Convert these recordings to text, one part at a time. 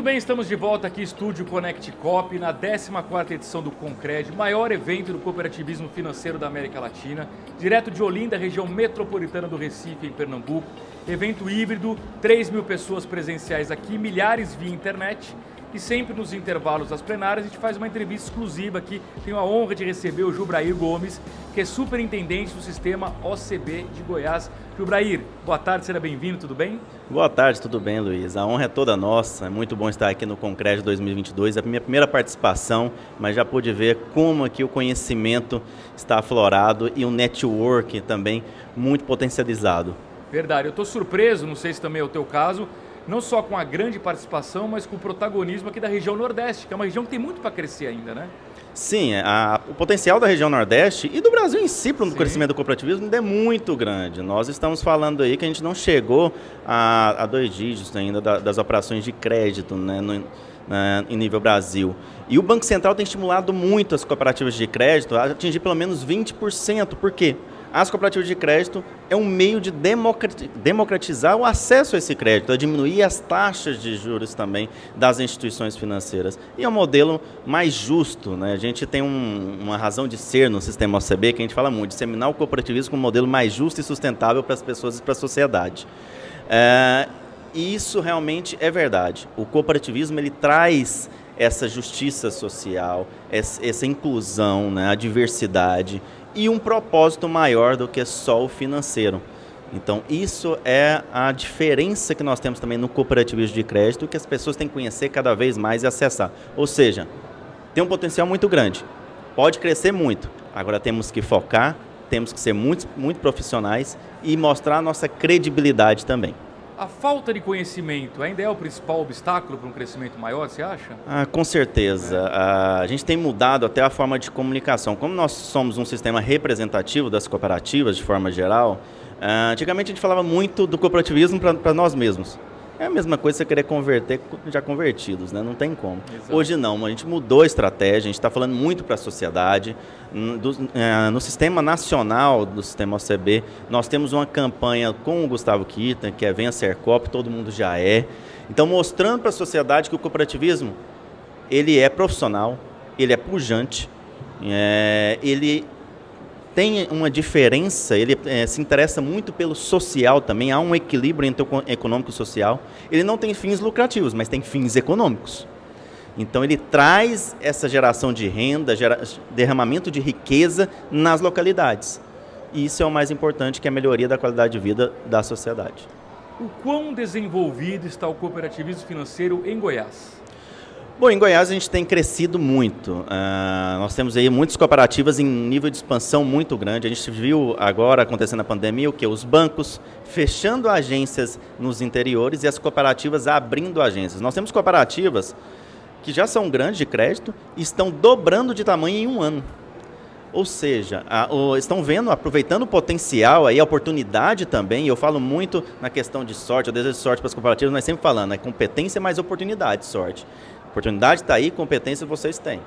Muito bem, estamos de volta aqui, Estúdio Connect Cop, na 14ª edição do Concred, maior evento do cooperativismo financeiro da América Latina, direto de Olinda, região metropolitana do Recife, em Pernambuco. Evento híbrido, 3 mil pessoas presenciais aqui, milhares via internet. E sempre nos intervalos das plenárias a gente faz uma entrevista exclusiva aqui. Tenho a honra de receber o Jubrair Gomes, que é superintendente do sistema OCB de Goiás. Jubrair, boa tarde, seja bem-vindo, tudo bem? Boa tarde, tudo bem, Luiz? A honra é toda nossa. É muito bom estar aqui no Concreto 2022. É a minha primeira participação, mas já pude ver como aqui o conhecimento está aflorado e o network também muito potencializado. Verdade, eu estou surpreso, não sei se também é o teu caso, não só com a grande participação, mas com o protagonismo aqui da região Nordeste, que é uma região que tem muito para crescer ainda, né? Sim, a, o potencial da região Nordeste e do Brasil em si para o crescimento do cooperativismo ainda é muito grande. Nós estamos falando aí que a gente não chegou a, a dois dígitos ainda da, das operações de crédito né, no, na, em nível Brasil. E o Banco Central tem estimulado muito as cooperativas de crédito a atingir pelo menos 20%. Por quê? As cooperativas de crédito é um meio de democratizar o acesso a esse crédito, a diminuir as taxas de juros também das instituições financeiras. E é um modelo mais justo. Né? A gente tem um, uma razão de ser no sistema OCB, que a gente fala muito, disseminar o cooperativismo como um modelo mais justo e sustentável para as pessoas e para a sociedade. É, e isso realmente é verdade. O cooperativismo ele traz essa justiça social, essa, inclusão, né, a diversidade e um propósito maior do que só o financeiro. Então, isso é a diferença que nós temos também no cooperativismo de crédito, que as pessoas têm que conhecer cada vez mais e acessar. Ou seja, tem um potencial muito grande, pode crescer muito. Agora temos que focar, temos que ser muito, muito profissionais e mostrar a nossa credibilidade também. A falta de conhecimento ainda é o principal obstáculo para um crescimento maior, você acha? Ah, com certeza. É. A gente tem mudado até a forma de comunicação. Como nós somos um sistema representativo das cooperativas, de forma geral, ah, antigamente a gente falava muito do cooperativismo para nós mesmos. É a mesma coisa você querer converter já convertidos, né? Não tem como. Exato. Hoje não, a gente mudou a estratégia, a gente está falando muito para a sociedade. Do, é, no sistema nacional do sistema OCB, nós temos uma campanha com o Gustavo Kita, que é Venha Ser Cop, todo mundo já é. Então, mostrando para a sociedade que o cooperativismo, ele é profissional, ele é pujante, é, ele tem uma diferença, ele é, se interessa muito pelo social também, há um equilíbrio entre o econômico e o social. Ele não tem fins lucrativos, mas tem fins econômicos. Então ele traz essa geração de renda, gera, derramamento de riqueza nas localidades. E isso é o mais importante, que é a melhoria da qualidade de vida da sociedade. O quão desenvolvido está o cooperativismo financeiro em Goiás? Bom, em Goiás a gente tem crescido muito. Uh, nós temos aí muitas cooperativas em nível de expansão muito grande. A gente viu agora acontecendo a pandemia o que os bancos fechando agências nos interiores e as cooperativas abrindo agências. Nós temos cooperativas que já são grandes de crédito e estão dobrando de tamanho em um ano. Ou seja, a, o, estão vendo, aproveitando o potencial, aí, a oportunidade também. Eu falo muito na questão de sorte, eu desejo sorte para as cooperativas, mas sempre falando, é competência mais oportunidade, sorte. Oportunidade está aí, competência vocês têm.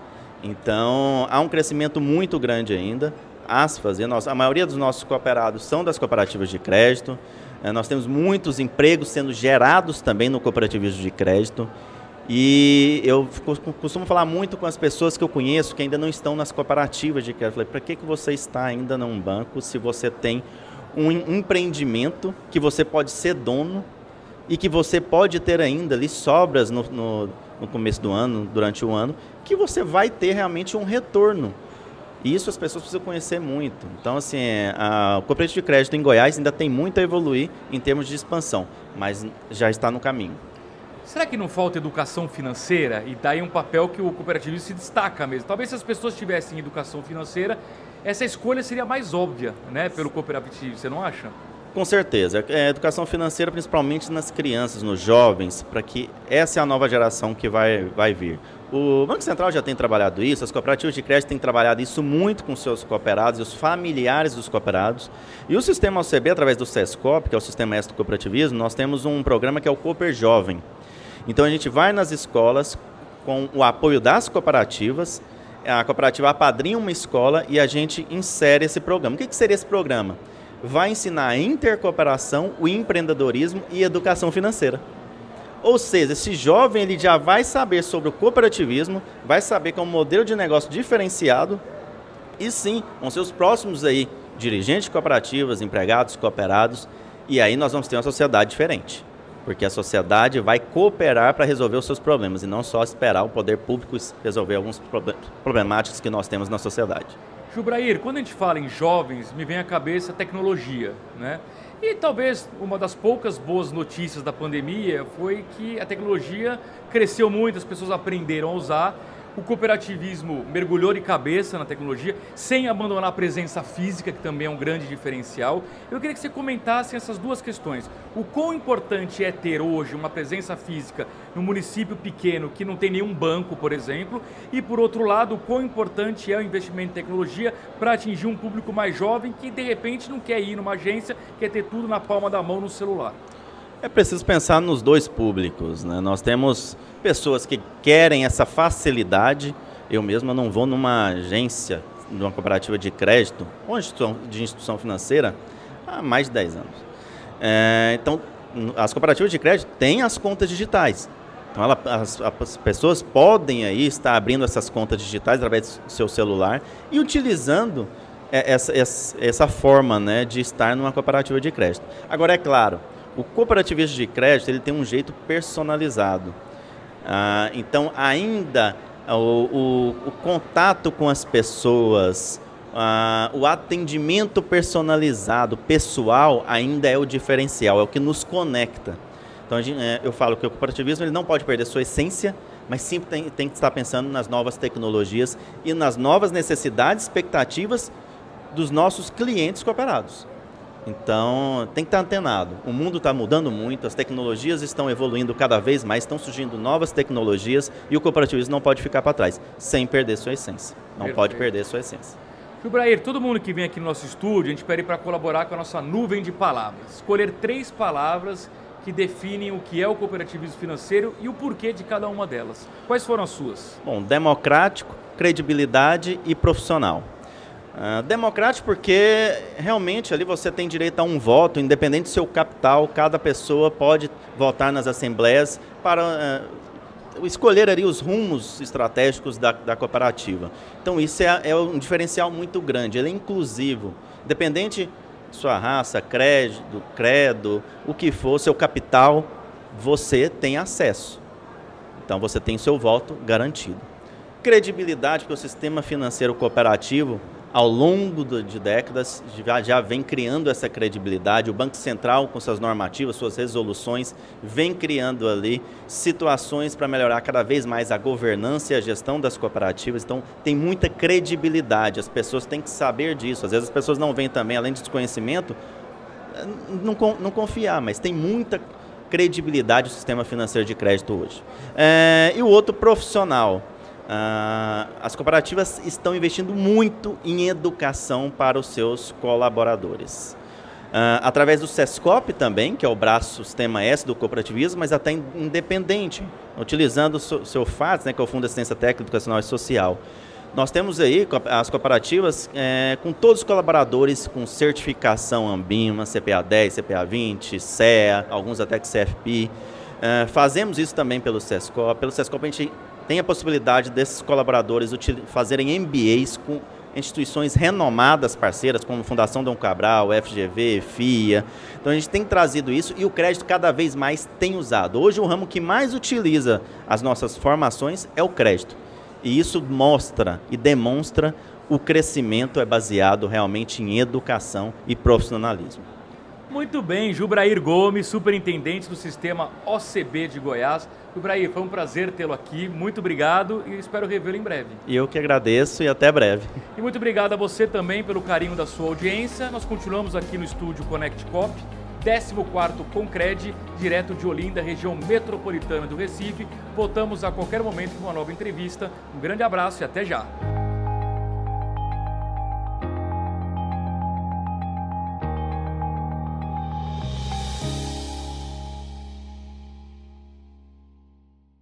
Então, há um crescimento muito grande ainda. Aspas, a, a maioria dos nossos cooperados são das cooperativas de crédito. É, nós temos muitos empregos sendo gerados também no cooperativismo de crédito. E eu costumo falar muito com as pessoas que eu conheço que ainda não estão nas cooperativas de crédito. Falei, para que, que você está ainda num banco se você tem um empreendimento que você pode ser dono e que você pode ter ainda ali sobras no, no no começo do ano, durante o ano, que você vai ter realmente um retorno. E isso as pessoas precisam conhecer muito. Então, assim, a, o cooperativo de crédito em Goiás ainda tem muito a evoluir em termos de expansão, mas já está no caminho. Será que não falta educação financeira? E daí um papel que o cooperativismo se destaca mesmo. Talvez se as pessoas tivessem educação financeira, essa escolha seria mais óbvia, né, pelo cooperativo, você não acha? Com certeza. É, educação financeira, principalmente nas crianças, nos jovens, para que essa é a nova geração que vai, vai vir. O Banco Central já tem trabalhado isso, as cooperativas de crédito têm trabalhado isso muito com seus cooperados e os familiares dos cooperados. E o sistema OCB, através do SESCOP, que é o Sistema Extra do Cooperativismo, nós temos um programa que é o Cooper Jovem. Então a gente vai nas escolas com o apoio das cooperativas, a cooperativa apadrinha uma escola e a gente insere esse programa. O que, que seria esse programa? Vai ensinar a intercooperação, o empreendedorismo e educação financeira. Ou seja, esse jovem ele já vai saber sobre o cooperativismo, vai saber que é um modelo de negócio diferenciado e sim, vão ser os próximos aí dirigentes de cooperativas, empregados, cooperados, e aí nós vamos ter uma sociedade diferente. Porque a sociedade vai cooperar para resolver os seus problemas e não só esperar o poder público resolver alguns problemáticas que nós temos na sociedade. Jubrair, quando a gente fala em jovens, me vem à cabeça tecnologia, né? E talvez uma das poucas boas notícias da pandemia foi que a tecnologia cresceu muito, as pessoas aprenderam a usar o cooperativismo mergulhou de cabeça na tecnologia, sem abandonar a presença física, que também é um grande diferencial. Eu queria que você comentasse essas duas questões. O quão importante é ter hoje uma presença física no município pequeno que não tem nenhum banco, por exemplo, e por outro lado, o quão importante é o investimento em tecnologia para atingir um público mais jovem que de repente não quer ir numa agência, quer ter tudo na palma da mão no celular. É preciso pensar nos dois públicos. Né? Nós temos pessoas que querem essa facilidade. Eu mesmo não vou numa agência, numa cooperativa de crédito ou de instituição financeira há mais de 10 anos. É, então, as cooperativas de crédito têm as contas digitais. Então, ela, as, as, pessoas podem aí estar abrindo essas contas digitais através do seu celular e utilizando é, essa, essa, essa forma né, de estar numa cooperativa de crédito. Agora, é claro, o cooperativismo de crédito ele tem um jeito personalizado. Ah, então, ainda o, o, o, contato com as pessoas, ah, o atendimento personalizado, pessoal, ainda é o diferencial, é o que nos conecta. Então, gente, é, eu falo que o cooperativismo ele não pode perder sua essência, mas sempre tem, tem que estar pensando nas novas tecnologias e nas novas necessidades, expectativas dos nossos clientes cooperados. Então, tem que estar antenado. O mundo está mudando muito, as tecnologias estão evoluindo cada vez mais, estão surgindo novas tecnologias e o cooperativismo não pode ficar para trás, sem perder sua essência. Não Perfeito. pode perder sua essência. Jubrair, todo mundo que vem aqui no nosso estúdio, a gente pede para colaborar com a nossa nuvem de palavras. Escolher três palavras que definem o que é o cooperativismo financeiro e o porquê de cada uma delas. Quais foram as suas? Bom, democrático, credibilidade e profissional. Uh, democrático porque realmente ali você tem direito a um voto, independente do seu capital, cada pessoa pode votar nas assembleias para uh, escolher ali os rumos estratégicos da, da cooperativa. Então isso é, é, um diferencial muito grande, ele é inclusivo, independente de sua raça, crédito, credo, o que for, seu capital, você tem acesso. Então você tem seu voto garantido. Credibilidade, porque o sistema financeiro cooperativo ao longo de décadas, já, já vem criando essa credibilidade. O Banco Central, com suas normativas, suas resoluções, vem criando ali situações para melhorar cada vez mais a governança e a gestão das cooperativas. Então, tem muita credibilidade. As pessoas têm que saber disso. Às vezes, as pessoas não veem também, além de desconhecimento, não, não confiar, mas tem muita credibilidade o sistema financeiro de crédito hoje. É, e o outro profissional Uh, as cooperativas estão investindo muito em educação para os seus colaboradores. Uh, através do SESCOP também, que é o braço sistema S do cooperativismo, mas até independente, utilizando o seu, seu FATS, né, que é o Fundo de Assistência Técnica Educacional e Social. Nós temos aí as cooperativas é, com todos os colaboradores com certificação Ambima, CPA 10, CPA 20, CEA, alguns até que CFP. É, fazemos isso também pelo SESCOP. Pelo SESCOP a gente tem a possibilidade desses colaboradores fazerem MBAs com instituições renomadas parceiras, como Fundação Dom Cabral, FGV, FIA. Então a gente tem trazido isso e o crédito cada vez mais tem usado. Hoje o ramo que mais utiliza as nossas formações é o crédito. E isso mostra e demonstra o crescimento é baseado realmente em educação e profissionalismo. Muito bem, Jubrair Gomes, superintendente do sistema OCB de Goiás. Ibrahim, foi um prazer tê-lo aqui. Muito obrigado e espero revê-lo em breve. E eu que agradeço e até breve. E muito obrigado a você também pelo carinho da sua audiência. Nós continuamos aqui no estúdio Connect Cop, 14º Concred, direto de Olinda, região metropolitana do Recife. Voltamos a qualquer momento com uma nova entrevista. Um grande abraço e até já.